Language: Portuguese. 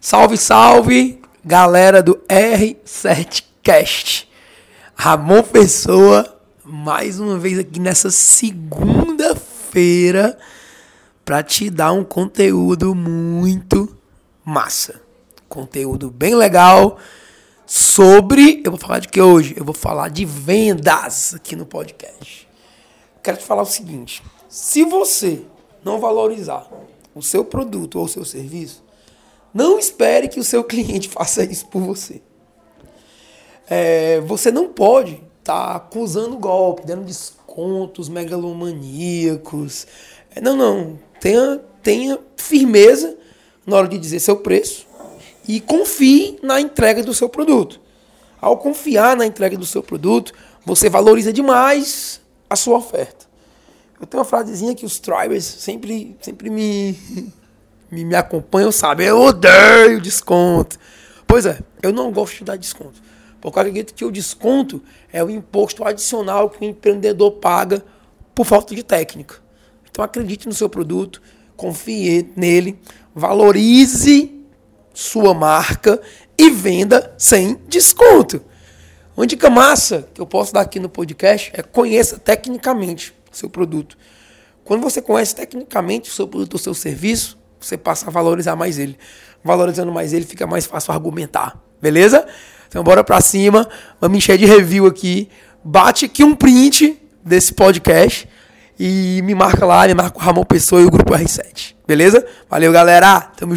Salve, salve, galera do R7Cast. Ramon Pessoa, mais uma vez aqui nessa segunda-feira para te dar um conteúdo muito massa. Conteúdo bem legal sobre, eu vou falar de que hoje? Eu vou falar de vendas aqui no podcast. Quero te falar o seguinte, se você não valorizar o seu produto ou o seu serviço, não espere que o seu cliente faça isso por você. É, você não pode estar tá acusando golpe, dando descontos megalomaníacos. É, não, não. Tenha, tenha firmeza na hora de dizer seu preço e confie na entrega do seu produto. Ao confiar na entrega do seu produto, você valoriza demais a sua oferta. Eu tenho uma frasezinha que os tribers sempre, sempre me, me, me acompanham, sabe? Eu odeio desconto. Pois é, eu não gosto de dar desconto. Porque eu acredito que o desconto é o imposto adicional que o empreendedor paga por falta de técnica. Então acredite no seu produto, confie nele, valorize sua marca e venda sem desconto. Uma dica massa que eu posso dar aqui no podcast é conheça tecnicamente seu produto. Quando você conhece tecnicamente o seu produto ou seu serviço, você passa a valorizar mais ele. Valorizando mais ele, fica mais fácil argumentar. Beleza? Então bora pra cima. Vamos encher de review aqui. Bate aqui um print desse podcast e me marca lá, me marca o Ramon Pessoa e o Grupo R7. Beleza? Valeu, galera. Tamo junto.